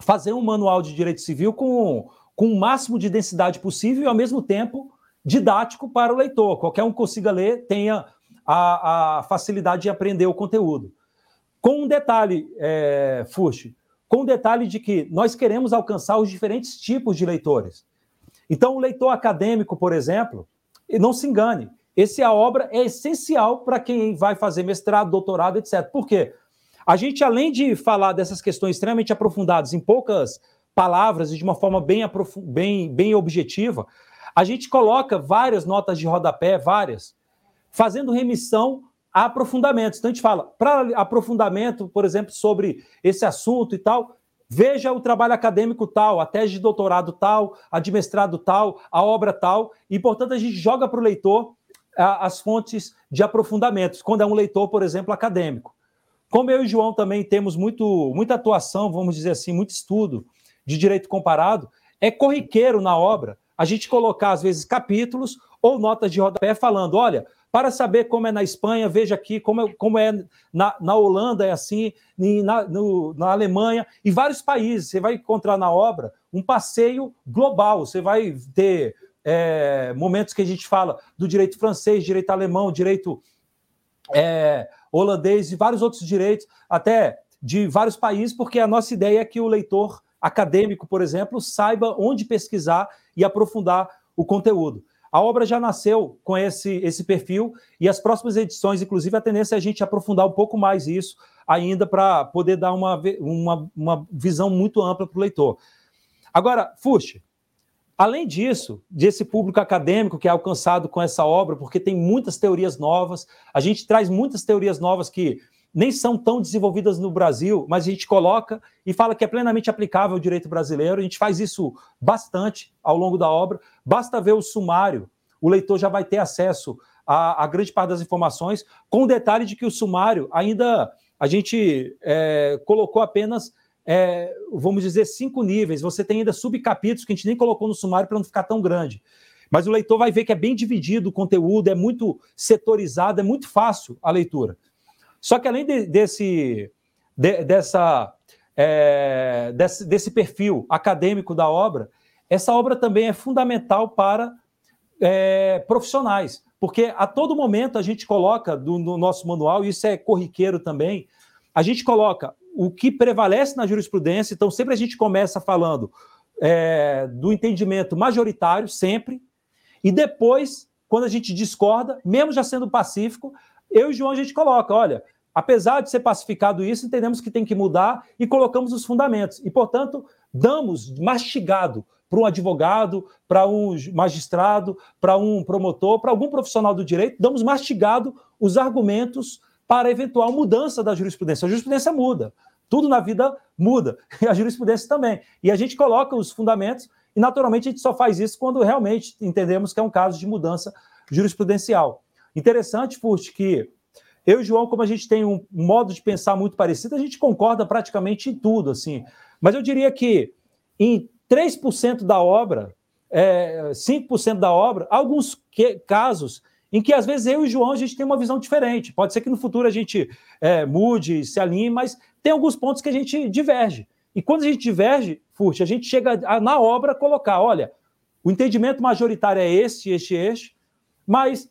fazer um manual de direito civil com, com o máximo de densidade possível e, ao mesmo tempo, didático para o leitor. Qualquer um consiga ler, tenha a, a facilidade de aprender o conteúdo. Com um detalhe, é, Fuxi, com o um detalhe de que nós queremos alcançar os diferentes tipos de leitores. Então, o leitor acadêmico, por exemplo, não se engane, essa obra é essencial para quem vai fazer mestrado, doutorado, etc. Por quê? A gente, além de falar dessas questões extremamente aprofundadas em poucas palavras e de uma forma bem, bem, bem objetiva, a gente coloca várias notas de rodapé, várias, fazendo remissão a aprofundamentos. Então, a gente fala, para aprofundamento, por exemplo, sobre esse assunto e tal, veja o trabalho acadêmico tal, a tese de doutorado tal, a de mestrado tal, a obra tal, e, portanto, a gente joga para o leitor as fontes de aprofundamentos, quando é um leitor, por exemplo, acadêmico. Como eu e João também temos muito, muita atuação, vamos dizer assim, muito estudo de direito comparado, é corriqueiro na obra a gente colocar, às vezes, capítulos ou notas de rodapé falando: olha, para saber como é na Espanha, veja aqui como é, como é na, na Holanda, é assim, na, no, na Alemanha, e vários países. Você vai encontrar na obra um passeio global. Você vai ter é, momentos que a gente fala do direito francês, direito alemão, direito é, holandês e vários outros direitos, até de vários países, porque a nossa ideia é que o leitor acadêmico, por exemplo, saiba onde pesquisar e aprofundar o conteúdo. A obra já nasceu com esse, esse perfil e as próximas edições, inclusive, a tendência é a gente aprofundar um pouco mais isso ainda para poder dar uma, uma, uma visão muito ampla para o leitor. Agora, Fuxi, Além disso, desse público acadêmico que é alcançado com essa obra, porque tem muitas teorias novas, a gente traz muitas teorias novas que nem são tão desenvolvidas no Brasil, mas a gente coloca e fala que é plenamente aplicável ao direito brasileiro. A gente faz isso bastante ao longo da obra. Basta ver o sumário, o leitor já vai ter acesso a, a grande parte das informações, com o detalhe de que o sumário ainda a gente é, colocou apenas é, vamos dizer, cinco níveis. Você tem ainda subcapítulos que a gente nem colocou no sumário para não ficar tão grande. Mas o leitor vai ver que é bem dividido o conteúdo, é muito setorizado, é muito fácil a leitura. Só que além de, desse, de, dessa, é, desse, desse, perfil acadêmico da obra, essa obra também é fundamental para é, profissionais, porque a todo momento a gente coloca do, no nosso manual, e isso é corriqueiro também, a gente coloca o que prevalece na jurisprudência. Então, sempre a gente começa falando é, do entendimento majoritário, sempre, e depois, quando a gente discorda, mesmo já sendo pacífico, eu e o João a gente coloca: olha, apesar de ser pacificado isso, entendemos que tem que mudar e colocamos os fundamentos. E, portanto, damos mastigado para um advogado, para um magistrado, para um promotor, para algum profissional do direito, damos mastigado os argumentos para eventual mudança da jurisprudência. A jurisprudência muda. Tudo na vida muda, e a jurisprudência também. E a gente coloca os fundamentos, e naturalmente a gente só faz isso quando realmente entendemos que é um caso de mudança jurisprudencial. Interessante, Furt, que eu e João, como a gente tem um modo de pensar muito parecido, a gente concorda praticamente em tudo, assim. Mas eu diria que em 3% da obra, é, 5% da obra, alguns que, casos em que às vezes eu e o João a gente tem uma visão diferente. Pode ser que no futuro a gente é, mude, se alinhe, mas tem alguns pontos que a gente diverge. E quando a gente diverge, Furt, a gente chega a, na obra colocar, olha, o entendimento majoritário é este, este, este, mas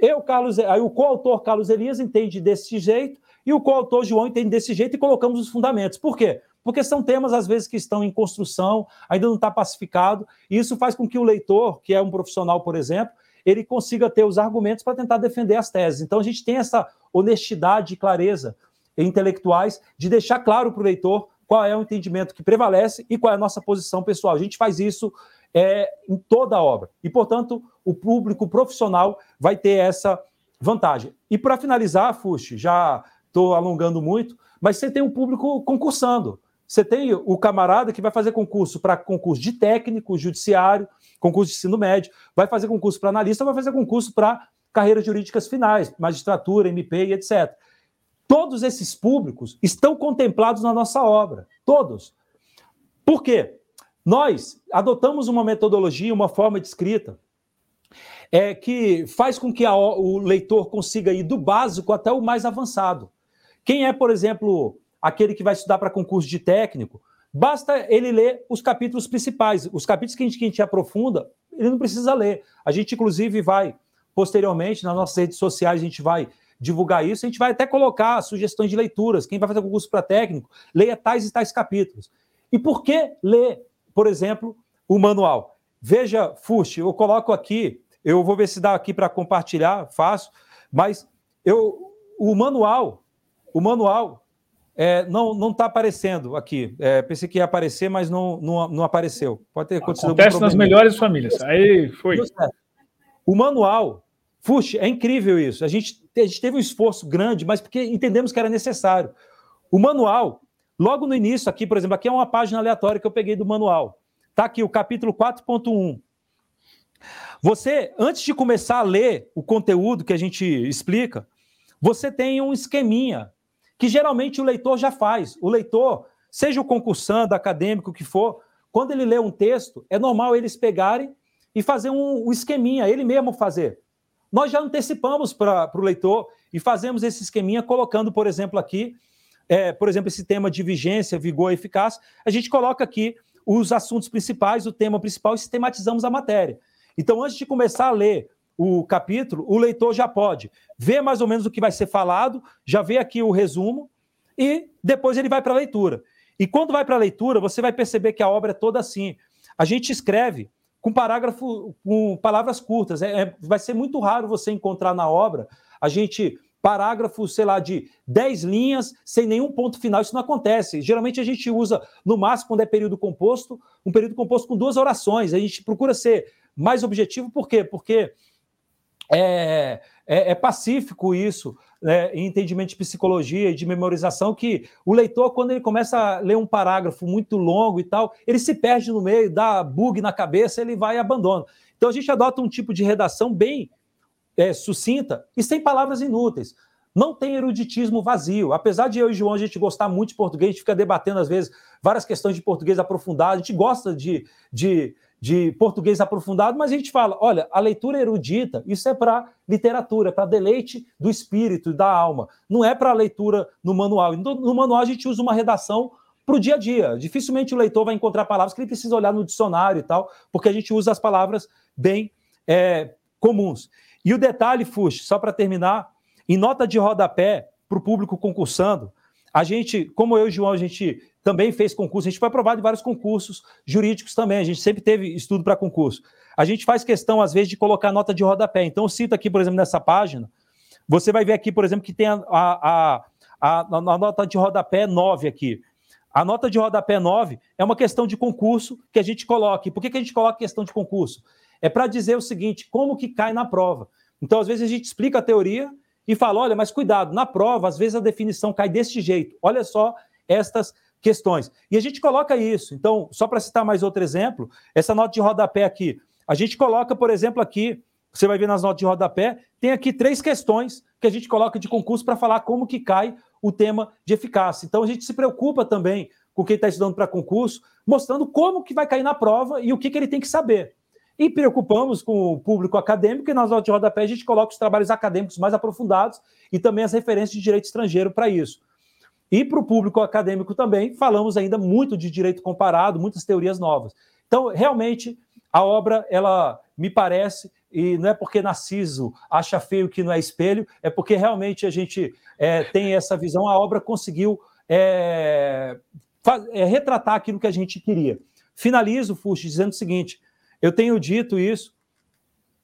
eu, Carlos, aí o coautor Carlos Elias entende desse jeito e o coautor João entende desse jeito e colocamos os fundamentos. Por quê? Porque são temas, às vezes, que estão em construção, ainda não está pacificado, e isso faz com que o leitor, que é um profissional, por exemplo, ele consiga ter os argumentos para tentar defender as teses. Então, a gente tem essa honestidade e clareza intelectuais de deixar claro para o leitor qual é o entendimento que prevalece e qual é a nossa posição pessoal. A gente faz isso é, em toda a obra. E, portanto, o público profissional vai ter essa vantagem. E para finalizar, Fuxi, já estou alongando muito, mas você tem um público concursando. Você tem o camarada que vai fazer concurso para concurso de técnico, judiciário, concurso de ensino médio, vai fazer concurso para analista, vai fazer concurso para carreiras jurídicas finais, magistratura, MP e etc. Todos esses públicos estão contemplados na nossa obra, todos. Por quê? Nós adotamos uma metodologia, uma forma de escrita é, que faz com que a, o leitor consiga ir do básico até o mais avançado. Quem é, por exemplo, aquele que vai estudar para concurso de técnico, basta ele ler os capítulos principais. Os capítulos que a, gente, que a gente aprofunda, ele não precisa ler. A gente, inclusive, vai, posteriormente, nas nossas redes sociais, a gente vai divulgar isso, a gente vai até colocar sugestões de leituras. Quem vai fazer concurso para técnico, leia tais e tais capítulos. E por que ler, por exemplo, o manual? Veja, Fuxi, eu coloco aqui, eu vou ver se dá aqui para compartilhar, faço, mas eu, o manual, o manual é, não não está aparecendo aqui. É, pensei que ia aparecer, mas não, não, não apareceu. Pode ter acontecido Acontece nas melhores famílias. Aí foi. O manual, Fuxi, é incrível isso. A gente, a gente teve um esforço grande, mas porque entendemos que era necessário. O manual, logo no início, aqui, por exemplo, aqui é uma página aleatória que eu peguei do manual. Está aqui o capítulo 4.1. Você, antes de começar a ler o conteúdo que a gente explica, você tem um esqueminha que geralmente o leitor já faz. O leitor, seja o concursando, acadêmico, que for, quando ele lê um texto, é normal eles pegarem e fazer um, um esqueminha, ele mesmo fazer. Nós já antecipamos para o leitor e fazemos esse esqueminha colocando, por exemplo, aqui, é, por exemplo, esse tema de vigência, vigor e eficácia, a gente coloca aqui os assuntos principais, o tema principal e sistematizamos a matéria. Então, antes de começar a ler o capítulo, o leitor já pode ver mais ou menos o que vai ser falado, já vê aqui o resumo e depois ele vai para a leitura. E quando vai para a leitura, você vai perceber que a obra é toda assim. A gente escreve com parágrafo, com palavras curtas. É, é, vai ser muito raro você encontrar na obra a gente parágrafo, sei lá, de 10 linhas, sem nenhum ponto final. Isso não acontece. Geralmente a gente usa, no máximo, quando é período composto, um período composto com duas orações. A gente procura ser mais objetivo, por quê? Porque é, é, é pacífico isso, né, em entendimento de psicologia e de memorização, que o leitor, quando ele começa a ler um parágrafo muito longo e tal, ele se perde no meio, dá bug na cabeça, ele vai e abandona. Então a gente adota um tipo de redação bem é, sucinta e sem palavras inúteis. Não tem eruditismo vazio. Apesar de eu e João a gente gostar muito de português, a gente fica debatendo às vezes várias questões de português aprofundado, a gente gosta de, de, de português aprofundado, mas a gente fala: olha, a leitura erudita, isso é para literatura, para deleite do espírito e da alma. Não é para leitura no manual. No, no manual a gente usa uma redação para o dia a dia. Dificilmente o leitor vai encontrar palavras que ele precisa olhar no dicionário e tal, porque a gente usa as palavras bem é, comuns. E o detalhe, Fux, só para terminar, em nota de rodapé para o público concursando, a gente, como eu e o João, a gente também fez concurso, a gente foi aprovado em vários concursos jurídicos também, a gente sempre teve estudo para concurso. A gente faz questão, às vezes, de colocar nota de rodapé. Então, eu cito aqui, por exemplo, nessa página, você vai ver aqui, por exemplo, que tem a, a, a, a nota de rodapé 9 aqui. A nota de rodapé 9 é uma questão de concurso que a gente coloca. E por que, que a gente coloca questão de concurso? É para dizer o seguinte: como que cai na prova. Então, às vezes, a gente explica a teoria e fala: olha, mas cuidado, na prova, às vezes a definição cai desse jeito. Olha só estas questões. E a gente coloca isso. Então, só para citar mais outro exemplo, essa nota de rodapé aqui. A gente coloca, por exemplo, aqui, você vai ver nas notas de rodapé, tem aqui três questões que a gente coloca de concurso para falar como que cai o tema de eficácia. Então, a gente se preocupa também com quem está estudando para concurso, mostrando como que vai cair na prova e o que, que ele tem que saber. E preocupamos com o público acadêmico, e nas notas de rodapé a gente coloca os trabalhos acadêmicos mais aprofundados e também as referências de direito estrangeiro para isso. E para o público acadêmico também, falamos ainda muito de direito comparado, muitas teorias novas. Então, realmente, a obra, ela me parece, e não é porque Narciso acha feio que não é espelho, é porque realmente a gente é, tem essa visão, a obra conseguiu é, é, retratar aquilo que a gente queria. Finalizo, Fuxi, dizendo o seguinte: eu tenho dito isso,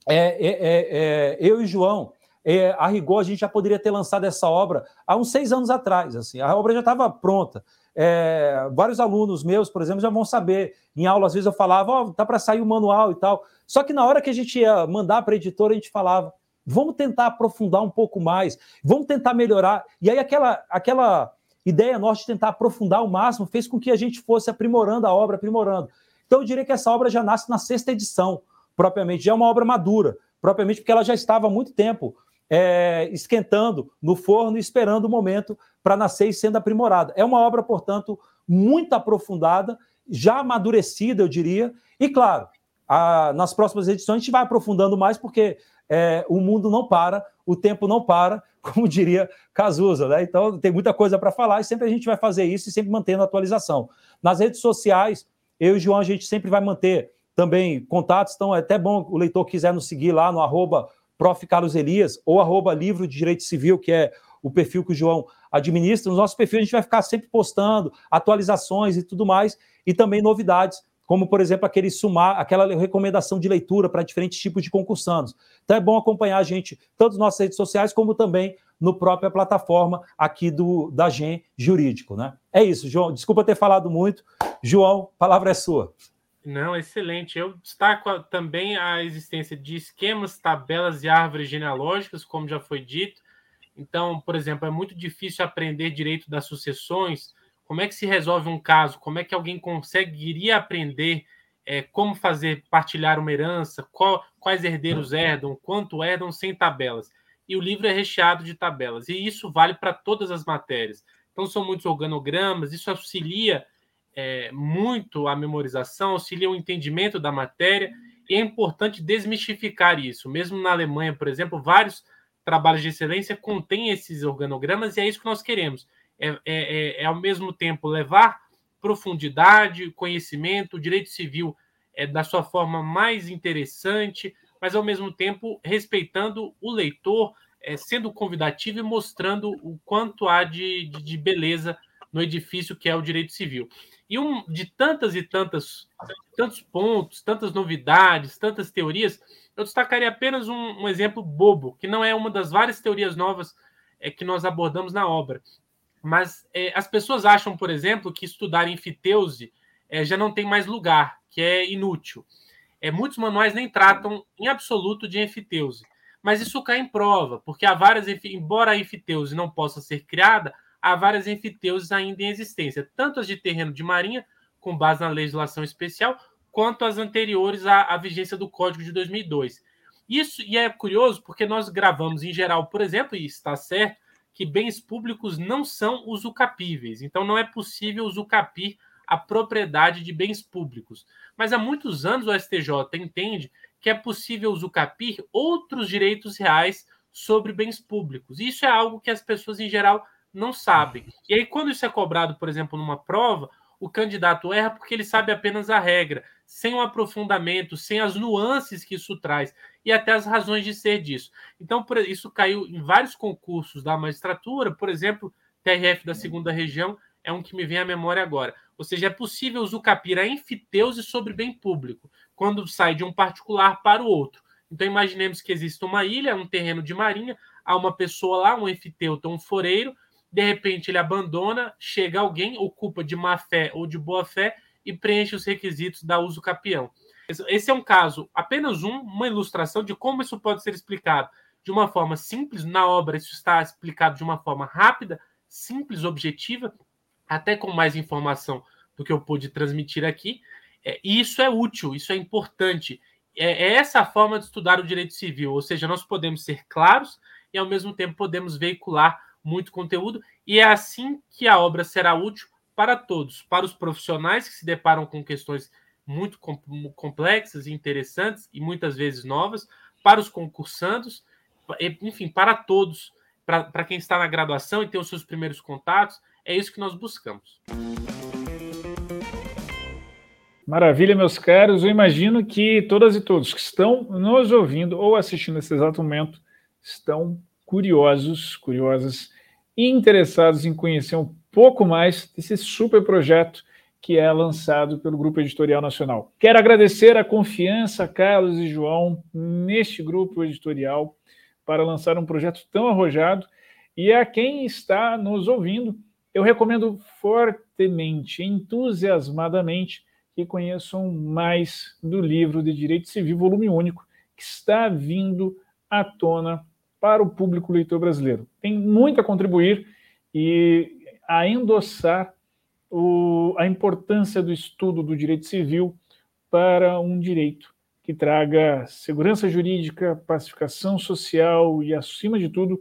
é, é, é, eu e João, é, a rigor, a gente já poderia ter lançado essa obra há uns seis anos atrás. Assim, a obra já estava pronta. É, vários alunos meus, por exemplo, já vão saber. Em aula, às vezes eu falava, ó, oh, tá para sair o manual e tal. Só que na hora que a gente ia mandar para a editora, a gente falava, vamos tentar aprofundar um pouco mais, vamos tentar melhorar. E aí aquela, aquela ideia nossa de tentar aprofundar ao máximo fez com que a gente fosse aprimorando a obra, aprimorando. Então eu diria que essa obra já nasce na sexta edição, propriamente, já é uma obra madura, propriamente porque ela já estava há muito tempo é, esquentando no forno esperando o momento para nascer e sendo aprimorada. É uma obra, portanto, muito aprofundada, já amadurecida, eu diria, e claro, a, nas próximas edições a gente vai aprofundando mais, porque é, o mundo não para, o tempo não para, como diria Cazuza, né? Então tem muita coisa para falar e sempre a gente vai fazer isso e sempre mantendo a atualização. Nas redes sociais, eu e o João, a gente sempre vai manter também contatos, então é até bom o leitor quiser nos seguir lá no arroba Prof. Carlos Elias ou arroba Livro de Direito Civil, que é o perfil que o João administra. No nosso perfil a gente vai ficar sempre postando atualizações e tudo mais, e também novidades, como, por exemplo, aquele sumar, aquela recomendação de leitura para diferentes tipos de concursandos. Então é bom acompanhar a gente, tanto nas nossas redes sociais, como também no própria plataforma aqui do da GEM Jurídico. Né? É isso, João. Desculpa ter falado muito. João, palavra é sua. Não, excelente. Eu destaco também a existência de esquemas, tabelas e árvores genealógicas, como já foi dito. Então, por exemplo, é muito difícil aprender direito das sucessões. Como é que se resolve um caso? Como é que alguém conseguiria aprender é, como fazer partilhar uma herança? Qual, quais herdeiros herdam? Quanto herdam sem tabelas? E o livro é recheado de tabelas. E isso vale para todas as matérias. Então, são muitos organogramas, isso auxilia é, muito a memorização, auxilia o entendimento da matéria, e é importante desmistificar isso. Mesmo na Alemanha, por exemplo, vários trabalhos de excelência contêm esses organogramas, e é isso que nós queremos. É, é, é, é ao mesmo tempo levar profundidade, conhecimento, direito civil é, da sua forma mais interessante, mas ao mesmo tempo respeitando o leitor, é, sendo convidativo e mostrando o quanto há de, de, de beleza no edifício que é o direito civil. E um, de tantas e tantas, tantos pontos, tantas novidades, tantas teorias, eu destacaria apenas um, um exemplo bobo, que não é uma das várias teorias novas é, que nós abordamos na obra. Mas é, as pessoas acham, por exemplo, que estudar enfiteuse é, já não tem mais lugar, que é inútil. É, muitos manuais nem tratam em absoluto de enfiteuse. Mas isso cai em prova, porque há várias, embora a enfiteuse não possa ser criada, há várias enfiteuses ainda em existência, tanto as de terreno de marinha, com base na legislação especial, quanto as anteriores à, à vigência do Código de 2002. Isso e é curioso porque nós gravamos em geral, por exemplo, e está certo, que bens públicos não são usucapíveis. Então não é possível usucapir a propriedade de bens públicos. Mas há muitos anos o STJ entende que é possível usucapir outros direitos reais sobre bens públicos. Isso é algo que as pessoas em geral não sabem. E aí, quando isso é cobrado, por exemplo, numa prova, o candidato erra porque ele sabe apenas a regra, sem o um aprofundamento, sem as nuances que isso traz e até as razões de ser disso. Então, isso caiu em vários concursos da magistratura, por exemplo, TRF da segunda região é um que me vem à memória agora. Ou seja, é possível usucapir a enfiteuse sobre bem público, quando sai de um particular para o outro. Então, imaginemos que existe uma ilha, um terreno de marinha, há uma pessoa lá, um enfiteuta, um foreiro, de repente ele abandona, chega alguém, ocupa de má fé ou de boa fé e preenche os requisitos da uso capião. Esse é um caso, apenas um, uma ilustração de como isso pode ser explicado de uma forma simples. Na obra, isso está explicado de uma forma rápida, simples, objetiva, até com mais informação do que eu pude transmitir aqui. É, e isso é útil, isso é importante. É, é essa a forma de estudar o direito civil, ou seja, nós podemos ser claros e, ao mesmo tempo, podemos veicular muito conteúdo, e é assim que a obra será útil para todos, para os profissionais que se deparam com questões muito complexas e interessantes e muitas vezes novas, para os concursandos, enfim, para todos, para, quem está na graduação e tem os seus primeiros contatos, é isso que nós buscamos. Maravilha, meus caros. Eu imagino que todas e todos que estão nos ouvindo ou assistindo nesse exato momento estão curiosos, curiosas interessados em conhecer um pouco mais desse super projeto que é lançado pelo Grupo Editorial Nacional. Quero agradecer a confiança, Carlos e João, neste grupo editorial para lançar um projeto tão arrojado. E a quem está nos ouvindo, eu recomendo fortemente, entusiasmadamente, que conheçam mais do livro de Direito Civil, volume único, que está vindo à tona para o público leitor brasileiro. Tem muito a contribuir e a endossar o, a importância do estudo do direito civil para um direito que traga segurança jurídica, pacificação social e, acima de tudo,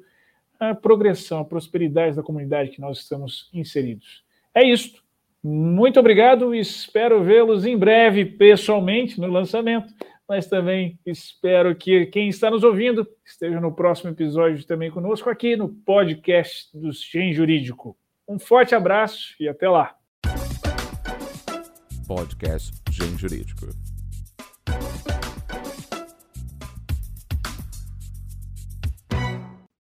a progressão, a prosperidade da comunidade que nós estamos inseridos. É isto. Muito obrigado, espero vê-los em breve pessoalmente no lançamento, mas também espero que quem está nos ouvindo esteja no próximo episódio também conosco aqui no podcast do Gen Jurídico. Um forte abraço e até lá. Podcast Gen Jurídico.